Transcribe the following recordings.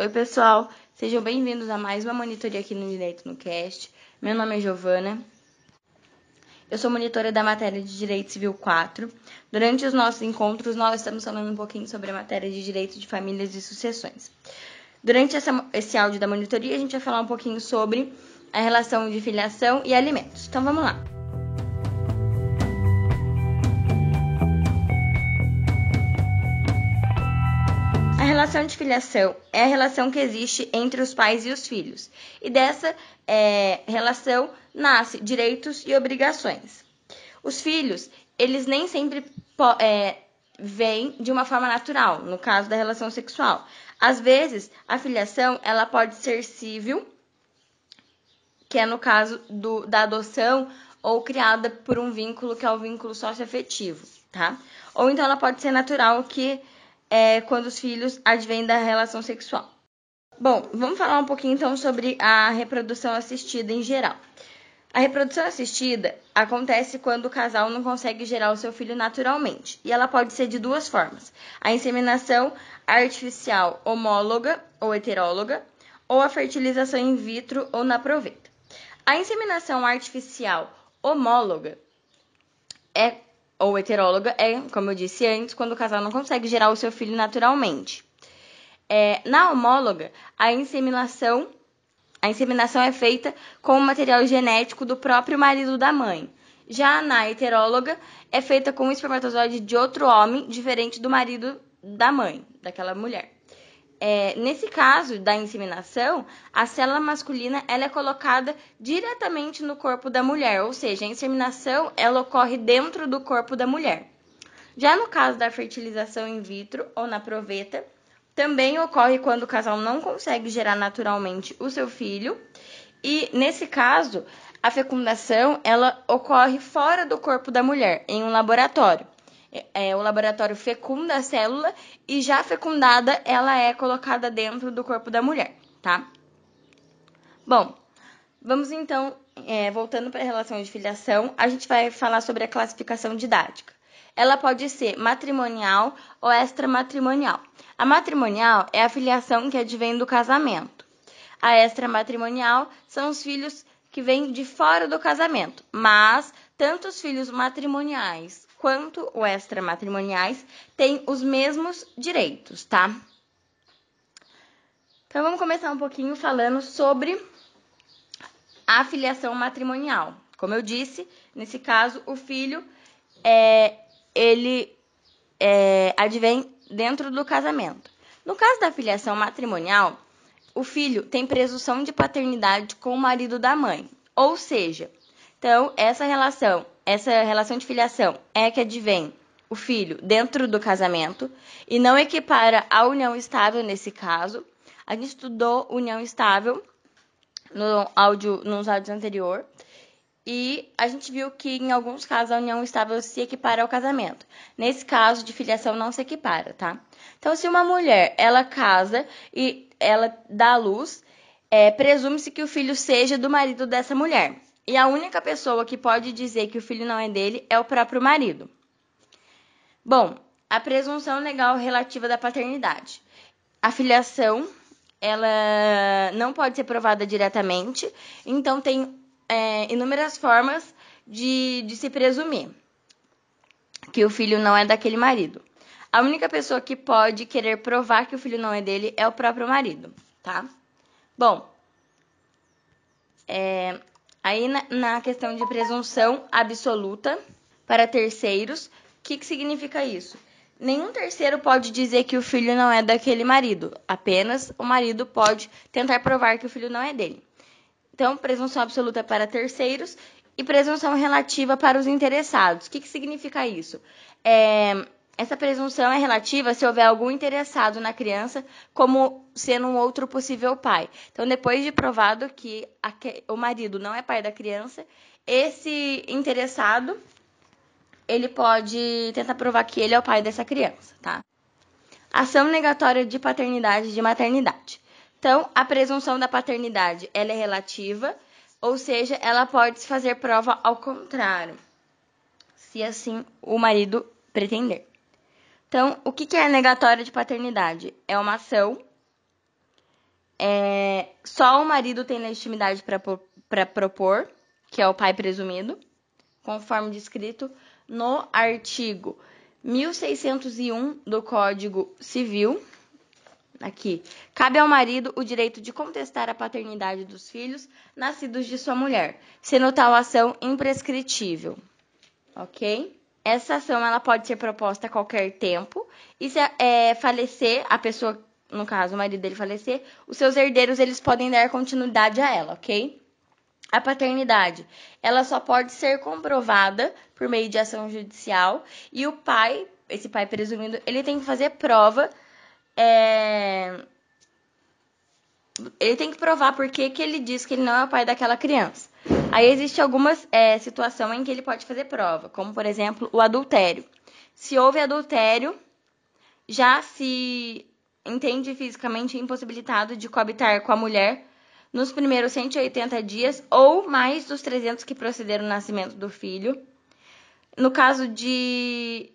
Oi, pessoal, sejam bem-vindos a mais uma monitoria aqui no Direito no Cast. Meu nome é Giovana. Eu sou monitora da matéria de Direito Civil 4. Durante os nossos encontros, nós estamos falando um pouquinho sobre a matéria de Direito de Famílias e Sucessões. Durante essa, esse áudio da monitoria, a gente vai falar um pouquinho sobre a relação de filiação e alimentos. Então, vamos lá. Relação de filiação é a relação que existe entre os pais e os filhos. E dessa é, relação nasce direitos e obrigações. Os filhos, eles nem sempre é, vêm de uma forma natural, no caso da relação sexual. Às vezes, a filiação ela pode ser civil, que é no caso do, da adoção, ou criada por um vínculo que é o vínculo socioafetivo, tá? Ou então ela pode ser natural, que é, quando os filhos advêm da relação sexual. Bom, vamos falar um pouquinho então sobre a reprodução assistida em geral. A reprodução assistida acontece quando o casal não consegue gerar o seu filho naturalmente, e ela pode ser de duas formas: a inseminação artificial homóloga ou heteróloga, ou a fertilização in vitro ou na proveta. A inseminação artificial homóloga é ou heteróloga é, como eu disse antes, quando o casal não consegue gerar o seu filho naturalmente. É, na homóloga, a inseminação, a inseminação é feita com o material genético do próprio marido da mãe. Já na heteróloga, é feita com o espermatozoide de outro homem, diferente do marido da mãe, daquela mulher. É, nesse caso da inseminação, a célula masculina ela é colocada diretamente no corpo da mulher, ou seja, a inseminação ela ocorre dentro do corpo da mulher. Já no caso da fertilização in vitro ou na proveta, também ocorre quando o casal não consegue gerar naturalmente o seu filho, e nesse caso, a fecundação ela ocorre fora do corpo da mulher, em um laboratório é, o laboratório fecunda a célula e já fecundada ela é colocada dentro do corpo da mulher, tá? Bom, vamos então, é, voltando para a relação de filiação, a gente vai falar sobre a classificação didática. Ela pode ser matrimonial ou extramatrimonial. A matrimonial é a filiação que advém do casamento. A extramatrimonial são os filhos que vêm de fora do casamento, mas tanto os filhos matrimoniais quanto o extramatrimoniais têm os mesmos direitos, tá? Então vamos começar um pouquinho falando sobre a filiação matrimonial. Como eu disse, nesse caso, o filho é, ele é, advém dentro do casamento. No caso da filiação matrimonial, o filho tem presunção de paternidade com o marido da mãe. Ou seja, então essa relação essa relação de filiação é que advém o filho dentro do casamento e não equipara a união estável nesse caso. A gente estudou união estável no áudio, nos áudios anterior e a gente viu que em alguns casos a união estável se equipara ao casamento. Nesse caso de filiação não se equipara, tá? Então, se uma mulher ela casa e ela dá à luz, é, presume-se que o filho seja do marido dessa mulher. E a única pessoa que pode dizer que o filho não é dele é o próprio marido. Bom, a presunção legal relativa da paternidade. A filiação, ela não pode ser provada diretamente, então tem é, inúmeras formas de, de se presumir que o filho não é daquele marido. A única pessoa que pode querer provar que o filho não é dele é o próprio marido, tá? Bom, é, Aí na, na questão de presunção absoluta para terceiros, o que, que significa isso? Nenhum terceiro pode dizer que o filho não é daquele marido, apenas o marido pode tentar provar que o filho não é dele. Então, presunção absoluta para terceiros e presunção relativa para os interessados. O que, que significa isso? É, essa presunção é relativa se houver algum interessado na criança como sendo um outro possível pai. Então, depois de provado que o marido não é pai da criança, esse interessado ele pode tentar provar que ele é o pai dessa criança, tá? Ação negatória de paternidade e de maternidade. Então, a presunção da paternidade ela é relativa, ou seja, ela pode se fazer prova ao contrário, se assim o marido pretender. Então, o que é negatória de paternidade? É uma ação é, só o marido tem legitimidade para propor, que é o pai presumido, conforme descrito no artigo 1601 do Código Civil. Aqui, cabe ao marido o direito de contestar a paternidade dos filhos nascidos de sua mulher, sendo tal ação imprescritível. Ok? Essa ação ela pode ser proposta a qualquer tempo e se é, falecer a pessoa, no caso o marido dele falecer, os seus herdeiros eles podem dar continuidade a ela, ok? A paternidade, ela só pode ser comprovada por meio de ação judicial e o pai, esse pai presumido, ele tem que fazer prova é... ele tem que provar por que, que ele diz que ele não é o pai daquela criança. Aí existe algumas é, situações em que ele pode fazer prova, como por exemplo o adultério. Se houve adultério, já se entende fisicamente impossibilitado de coabitar com a mulher nos primeiros 180 dias ou mais dos 300 que procederam ao nascimento do filho. No caso de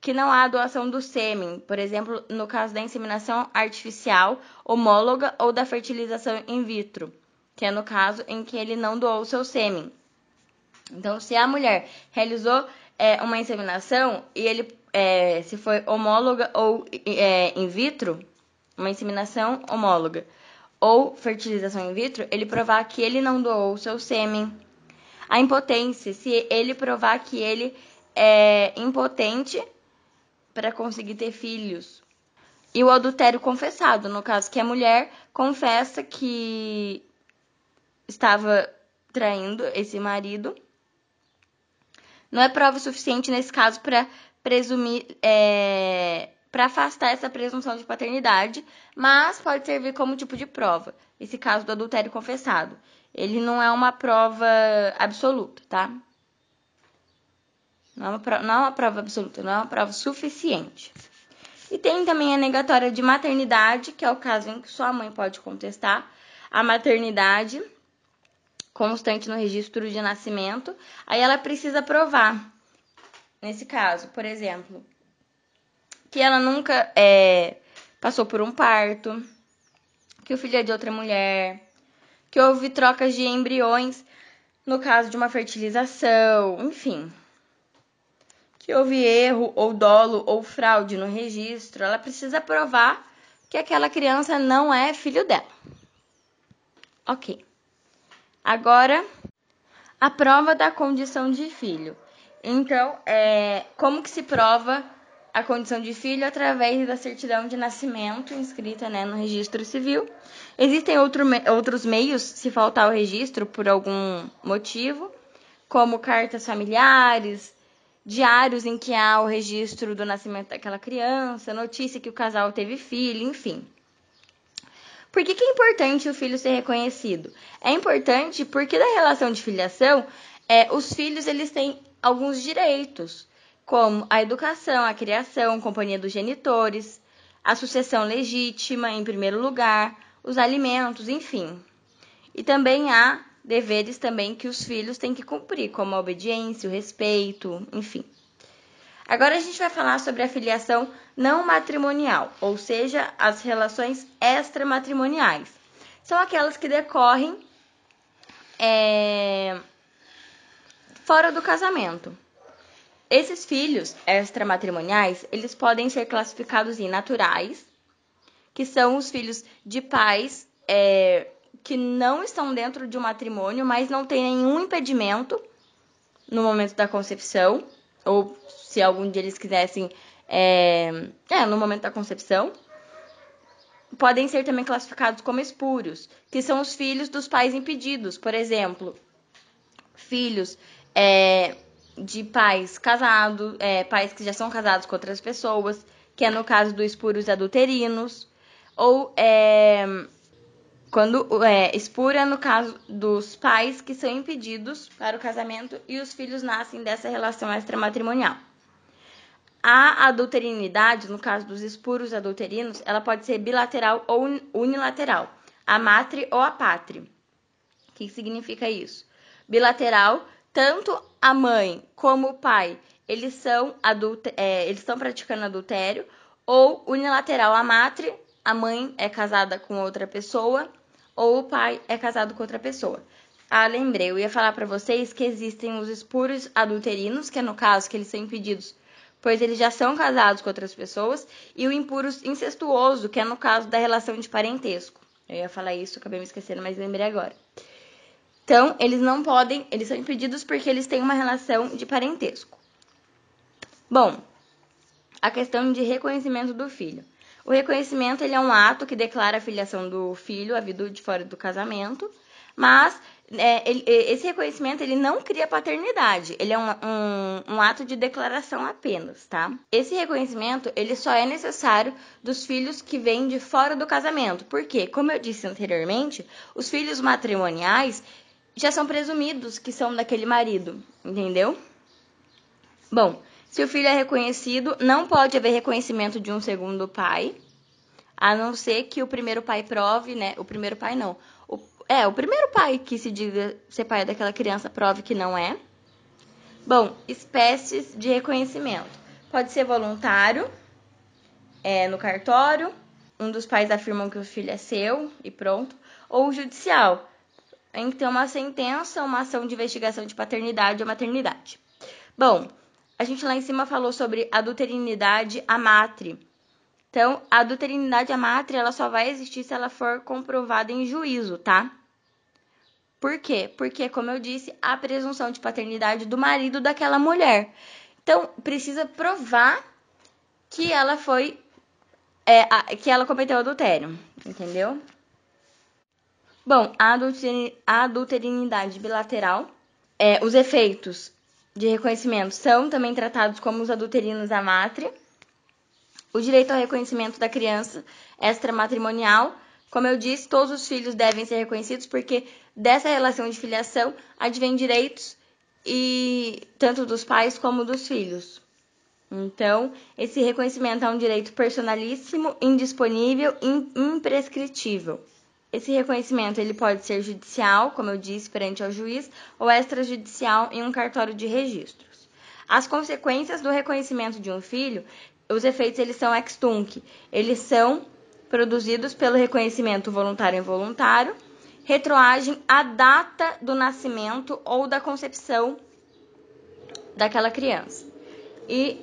que não há doação do sêmen, por exemplo, no caso da inseminação artificial, homóloga ou da fertilização in vitro, que é no caso em que ele não doou seu sêmen. Então, se a mulher realizou é, uma inseminação e ele é, se foi homóloga ou é, in vitro, uma inseminação homóloga ou fertilização in vitro, ele provar que ele não doou o seu sêmen. A impotência, se ele provar que ele é impotente para conseguir ter filhos. E o adultério confessado, no caso que a mulher confessa que estava traindo esse marido. Não é prova suficiente nesse caso para presumir, é, para afastar essa presunção de paternidade, mas pode servir como tipo de prova. Esse caso do adultério confessado, ele não é uma prova absoluta, tá? Não é, uma prova, não é uma prova absoluta, não é uma prova suficiente. E tem também a negatória de maternidade, que é o caso em que sua mãe pode contestar a maternidade constante no registro de nascimento. Aí ela precisa provar, nesse caso, por exemplo, que ela nunca é, passou por um parto, que o filho é de outra mulher, que houve trocas de embriões no caso de uma fertilização, enfim que houve erro ou dolo ou fraude no registro, ela precisa provar que aquela criança não é filho dela. Ok. Agora, a prova da condição de filho. Então, é, como que se prova a condição de filho através da certidão de nascimento inscrita né, no registro civil? Existem outro, outros meios, se faltar o registro por algum motivo, como cartas familiares, diários em que há o registro do nascimento daquela criança, notícia que o casal teve filho, enfim. Por que, que é importante o filho ser reconhecido? É importante porque da relação de filiação, é, os filhos eles têm alguns direitos, como a educação, a criação, companhia dos genitores, a sucessão legítima em primeiro lugar, os alimentos, enfim. E também há deveres também que os filhos têm que cumprir, como a obediência, o respeito, enfim. Agora a gente vai falar sobre a filiação não matrimonial, ou seja, as relações extramatrimoniais. São aquelas que decorrem é, fora do casamento. Esses filhos extramatrimoniais, eles podem ser classificados em naturais, que são os filhos de pais é, que não estão dentro de um matrimônio, mas não tem nenhum impedimento no momento da concepção, ou se algum dia eles quisessem, é, é, no momento da concepção. Podem ser também classificados como espúrios, que são os filhos dos pais impedidos, por exemplo, filhos é, de pais casados, é, pais que já são casados com outras pessoas, que é no caso dos espúrios adulterinos, ou é, quando é, espúria no caso dos pais que são impedidos para o casamento e os filhos nascem dessa relação extramatrimonial. A adulterinidade, no caso dos espúrios adulterinos, ela pode ser bilateral ou unilateral, a matre ou a pátria. O que significa isso? Bilateral, tanto a mãe como o pai, eles são é, eles estão praticando adultério, ou unilateral, a matre a mãe é casada com outra pessoa ou o pai é casado com outra pessoa. Ah, lembrei, eu ia falar para vocês que existem os espuros adulterinos, que é no caso que eles são impedidos, pois eles já são casados com outras pessoas, e o impuro incestuoso, que é no caso da relação de parentesco. Eu ia falar isso, acabei me esquecendo, mas lembrei agora. Então, eles não podem, eles são impedidos porque eles têm uma relação de parentesco. Bom, a questão de reconhecimento do filho. O reconhecimento ele é um ato que declara a filiação do filho à vida de fora do casamento, mas é, ele, esse reconhecimento ele não cria paternidade, ele é um, um, um, ato de declaração apenas, tá? Esse reconhecimento ele só é necessário dos filhos que vêm de fora do casamento, porque, como eu disse anteriormente, os filhos matrimoniais já são presumidos que são daquele marido, entendeu? Bom, se o filho é reconhecido, não pode haver reconhecimento de um segundo pai, a não ser que o primeiro pai prove, né? O primeiro pai não é, o primeiro pai que se diga ser pai daquela criança prove que não é. Bom, espécies de reconhecimento. Pode ser voluntário, é, no cartório, um dos pais afirmam que o filho é seu e pronto, ou judicial, em tem uma sentença, uma ação de investigação de paternidade ou maternidade. Bom, a gente lá em cima falou sobre adulterinidade amatre. Então, a adulterinidade amatre, ela só vai existir se ela for comprovada em juízo, tá? Por quê? Porque, como eu disse, a presunção de paternidade do marido daquela mulher. Então, precisa provar que ela foi. É, a, que ela cometeu adultério, entendeu? Bom, a, a adulterinidade bilateral, é, os efeitos de reconhecimento são também tratados como os adulterinos da mátria. O direito ao reconhecimento da criança extramatrimonial como eu disse, todos os filhos devem ser reconhecidos porque dessa relação de filiação advém direitos e tanto dos pais como dos filhos. Então, esse reconhecimento é um direito personalíssimo, indisponível e imprescritível. Esse reconhecimento ele pode ser judicial, como eu disse, perante ao juiz, ou extrajudicial em um cartório de registros. As consequências do reconhecimento de um filho, os efeitos eles são ex tunc, eles são produzidos pelo reconhecimento voluntário e involuntário, retroagem à data do nascimento ou da concepção daquela criança. E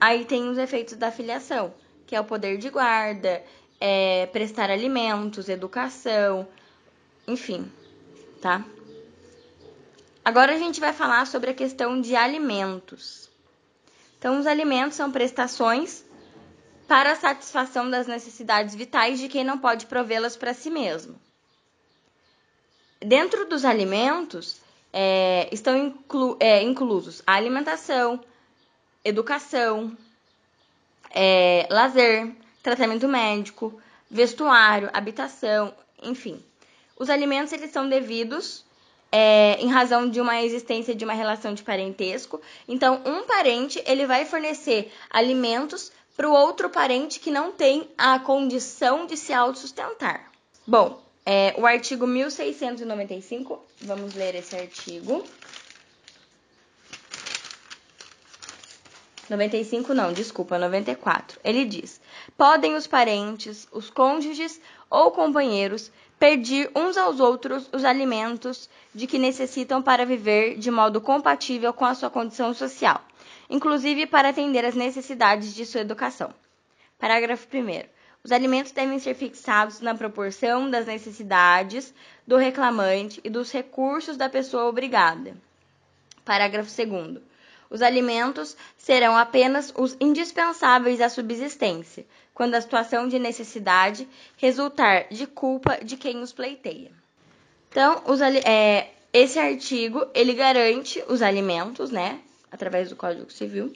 aí tem os efeitos da filiação, que é o poder de guarda, é, prestar alimentos, educação, enfim, tá? Agora a gente vai falar sobre a questão de alimentos. Então, os alimentos são prestações para a satisfação das necessidades vitais de quem não pode provê-las para si mesmo. Dentro dos alimentos é, estão inclu é, inclusos a alimentação, educação, é, lazer, tratamento médico, vestuário, habitação, enfim. Os alimentos eles são devidos é, em razão de uma existência de uma relação de parentesco. Então, um parente ele vai fornecer alimentos para o outro parente que não tem a condição de se autossustentar. Bom, é, o artigo 1695, vamos ler esse artigo. 95 não, desculpa, 94. Ele diz: Podem os parentes, os cônjuges ou companheiros pedir uns aos outros os alimentos de que necessitam para viver de modo compatível com a sua condição social inclusive para atender às necessidades de sua educação. Parágrafo 1. Os alimentos devem ser fixados na proporção das necessidades do reclamante e dos recursos da pessoa obrigada. Parágrafo 2. Os alimentos serão apenas os indispensáveis à subsistência, quando a situação de necessidade resultar de culpa de quem os pleiteia. Então, os, é, esse artigo ele garante os alimentos, né, através do Código Civil.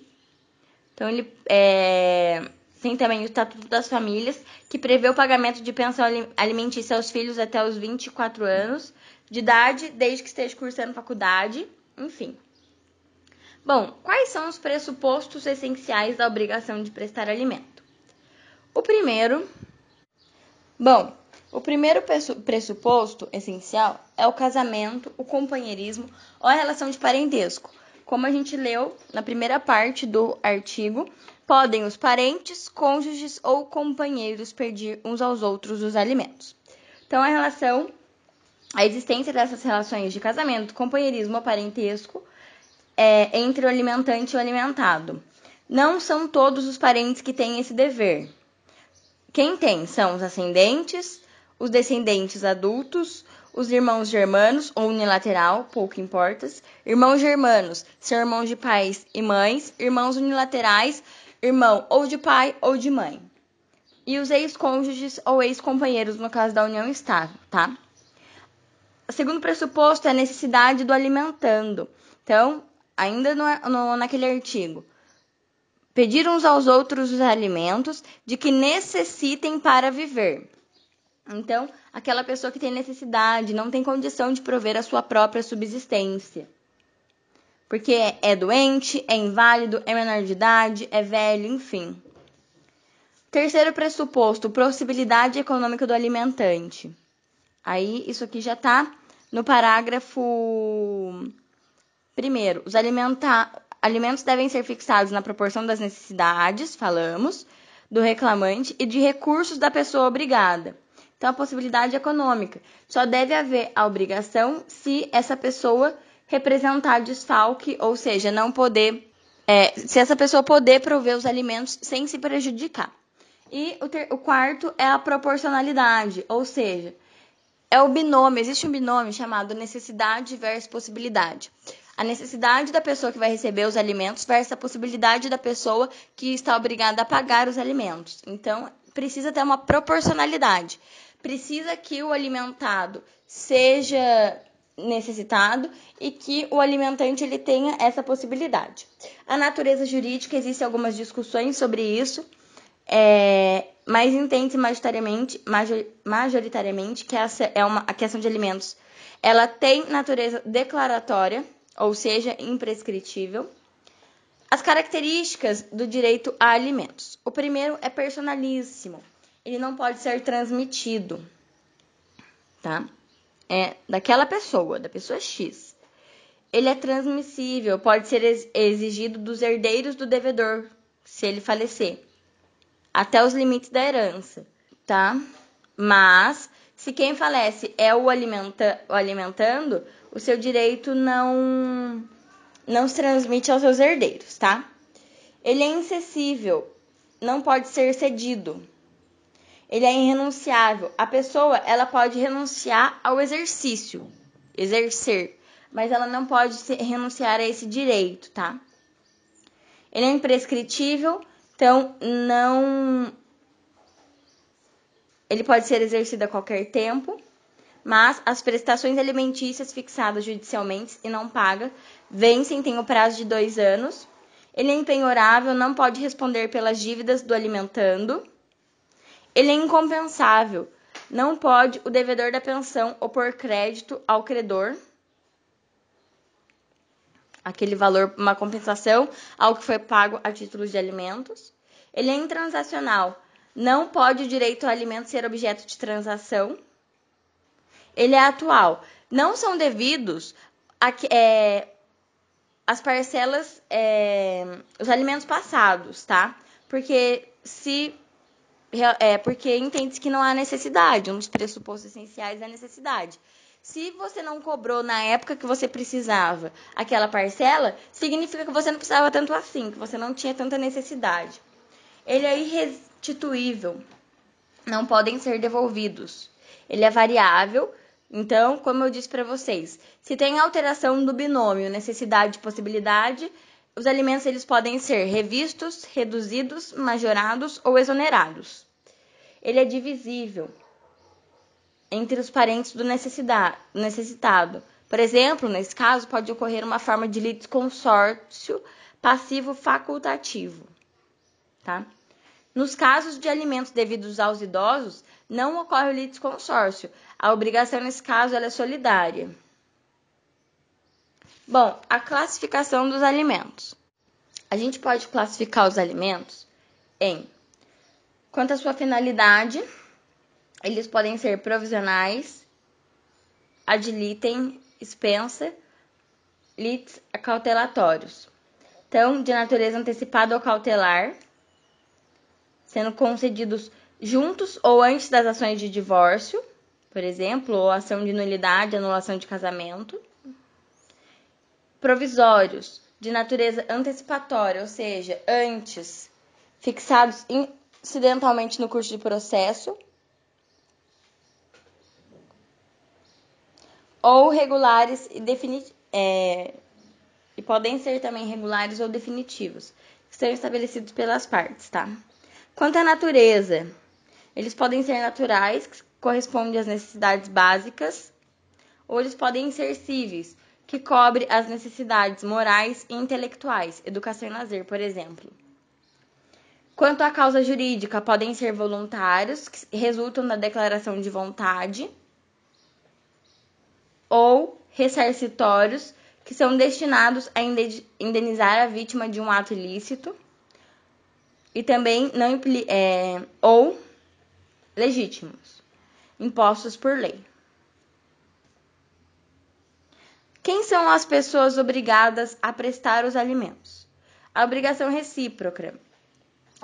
Então, ele é, tem também o Estatuto das Famílias, que prevê o pagamento de pensão alimentícia aos filhos até os 24 anos de idade, desde que esteja cursando faculdade, enfim. Bom, quais são os pressupostos essenciais da obrigação de prestar alimento? O primeiro. Bom, o primeiro pressuposto essencial é o casamento, o companheirismo ou a relação de parentesco, como a gente leu na primeira parte do artigo, podem os parentes, cônjuges ou companheiros pedir uns aos outros os alimentos. Então, a relação, a existência dessas relações de casamento, companheirismo ou parentesco é, entre o alimentante e o alimentado. Não são todos os parentes que têm esse dever. Quem tem são os ascendentes, os descendentes adultos, os irmãos germanos ou unilateral, pouco importa, irmãos germanos, são irmãos de pais e mães, irmãos unilaterais, irmão ou de pai ou de mãe. E os ex-cônjuges ou ex-companheiros no caso da união estável, tá? O segundo pressuposto é a necessidade do alimentando. Então, ainda no, no, naquele artigo, pedir uns aos outros os alimentos de que necessitem para viver. Então, aquela pessoa que tem necessidade, não tem condição de prover a sua própria subsistência. Porque é doente, é inválido, é menor de idade, é velho, enfim. Terceiro pressuposto, possibilidade econômica do alimentante. Aí, isso aqui já está no parágrafo primeiro. Os alimentos devem ser fixados na proporção das necessidades, falamos, do reclamante e de recursos da pessoa obrigada. Então, a possibilidade econômica. Só deve haver a obrigação se essa pessoa representar desfalque, ou seja, não poder. É, se essa pessoa poder prover os alimentos sem se prejudicar. E o, ter, o quarto é a proporcionalidade, ou seja, é o binômio, existe um binômio chamado necessidade versus possibilidade. A necessidade da pessoa que vai receber os alimentos versus a possibilidade da pessoa que está obrigada a pagar os alimentos. Então, precisa ter uma proporcionalidade precisa que o alimentado seja necessitado e que o alimentante ele tenha essa possibilidade. A natureza jurídica existem algumas discussões sobre isso, é, mas entende-se majoritariamente, majoritariamente que essa é uma a questão de alimentos. Ela tem natureza declaratória, ou seja, imprescritível. As características do direito a alimentos. O primeiro é personalíssimo ele não pode ser transmitido, tá? É daquela pessoa, da pessoa X. Ele é transmissível, pode ser exigido dos herdeiros do devedor, se ele falecer, até os limites da herança, tá? Mas, se quem falece é o, alimenta, o alimentando, o seu direito não, não se transmite aos seus herdeiros, tá? Ele é incessível, não pode ser cedido, ele é irrenunciável. A pessoa, ela pode renunciar ao exercício, exercer, mas ela não pode renunciar a esse direito, tá? Ele é imprescritível, então não ele pode ser exercido a qualquer tempo, mas as prestações alimentícias fixadas judicialmente e não pagas vencem, tem o prazo de dois anos. Ele é impenhorável, não pode responder pelas dívidas do alimentando. Ele é incompensável. Não pode o devedor da pensão opor crédito ao credor, aquele valor, uma compensação ao que foi pago a título de alimentos. Ele é intransacional. Não pode o direito ao alimento ser objeto de transação. Ele é atual. Não são devidos a, é, as parcelas, é, os alimentos passados, tá? Porque se é porque entende que não há necessidade. Um dos pressupostos essenciais é a necessidade. Se você não cobrou na época que você precisava aquela parcela, significa que você não precisava tanto assim, que você não tinha tanta necessidade. Ele é irrestituível, não podem ser devolvidos. Ele é variável, então, como eu disse para vocês, se tem alteração do binômio necessidade e possibilidade, os alimentos eles podem ser revistos, reduzidos, majorados ou exonerados. Ele é divisível entre os parentes do necessitado. Por exemplo, nesse caso, pode ocorrer uma forma de litisconsórcio passivo facultativo. Tá? Nos casos de alimentos devidos aos idosos, não ocorre o litisconsórcio. A obrigação, nesse caso, é solidária. Bom, a classificação dos alimentos. A gente pode classificar os alimentos em quanto à sua finalidade, eles podem ser provisionais, ad litem, expensa, litis, cautelatórios. Então, de natureza antecipada ou cautelar, sendo concedidos juntos ou antes das ações de divórcio, por exemplo, ou ação de nulidade, anulação de casamento. Provisórios, de natureza antecipatória, ou seja, antes, fixados incidentalmente no curso de processo. Ou regulares e definitivos. É, e podem ser também regulares ou definitivos, que são estabelecidos pelas partes, tá? Quanto à natureza, eles podem ser naturais, que correspondem às necessidades básicas, ou eles podem ser cíveis, que cobre as necessidades morais e intelectuais, educação e lazer, por exemplo. Quanto à causa jurídica, podem ser voluntários, que resultam da declaração de vontade, ou ressarcitórios, que são destinados a indenizar a vítima de um ato ilícito, e também não é, ou legítimos, impostos por lei. Quem são as pessoas obrigadas a prestar os alimentos? A obrigação recíproca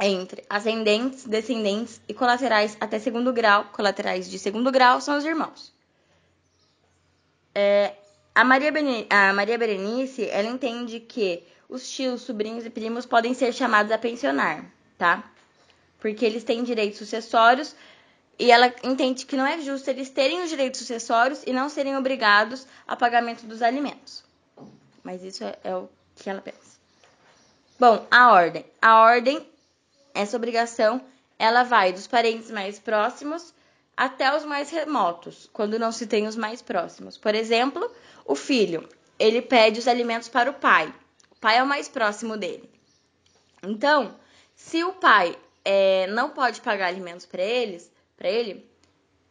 entre ascendentes, descendentes e colaterais até segundo grau. Colaterais de segundo grau são os irmãos. É, a, Maria a Maria Berenice, ela entende que os tios, sobrinhos e primos podem ser chamados a pensionar, tá? Porque eles têm direitos sucessórios e ela entende que não é justo eles terem os direitos sucessórios e não serem obrigados a pagamento dos alimentos. Mas isso é, é o que ela pensa. Bom, a ordem. A ordem, essa obrigação, ela vai dos parentes mais próximos até os mais remotos, quando não se tem os mais próximos. Por exemplo, o filho, ele pede os alimentos para o pai. O pai é o mais próximo dele. Então, se o pai é, não pode pagar alimentos para eles, para ele,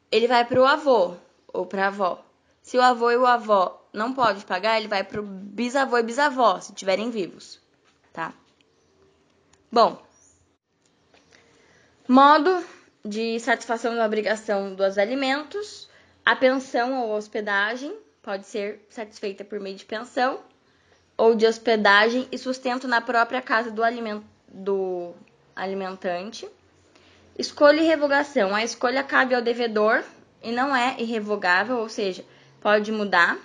ele vai para o avô ou para a avó. Se o avô e o avó não pode pagar, ele vai para o bisavô e bisavó, se estiverem vivos, tá? Bom, modo de satisfação da obrigação dos alimentos, a pensão ou hospedagem pode ser satisfeita por meio de pensão ou de hospedagem e sustento na própria casa do, aliment do alimentante. Escolha e revogação. A escolha cabe ao devedor e não é irrevogável, ou seja, pode mudar.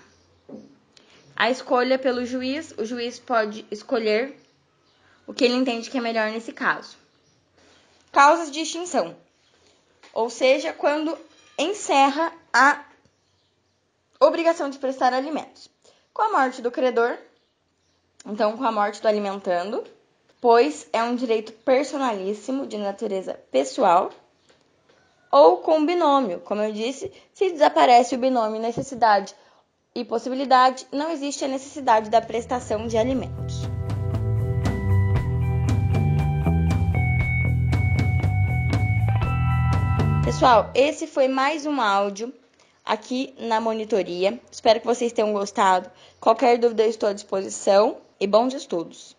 A escolha pelo juiz, o juiz pode escolher o que ele entende que é melhor nesse caso. Causas de extinção, ou seja, quando encerra a obrigação de prestar alimentos. Com a morte do credor, então com a morte do alimentando, pois é um direito personalíssimo de natureza pessoal, ou com binômio. Como eu disse, se desaparece o binômio necessidade e possibilidade, não existe a necessidade da prestação de alimentos. Pessoal, esse foi mais um áudio aqui na monitoria. Espero que vocês tenham gostado. Qualquer dúvida, eu estou à disposição e bons estudos.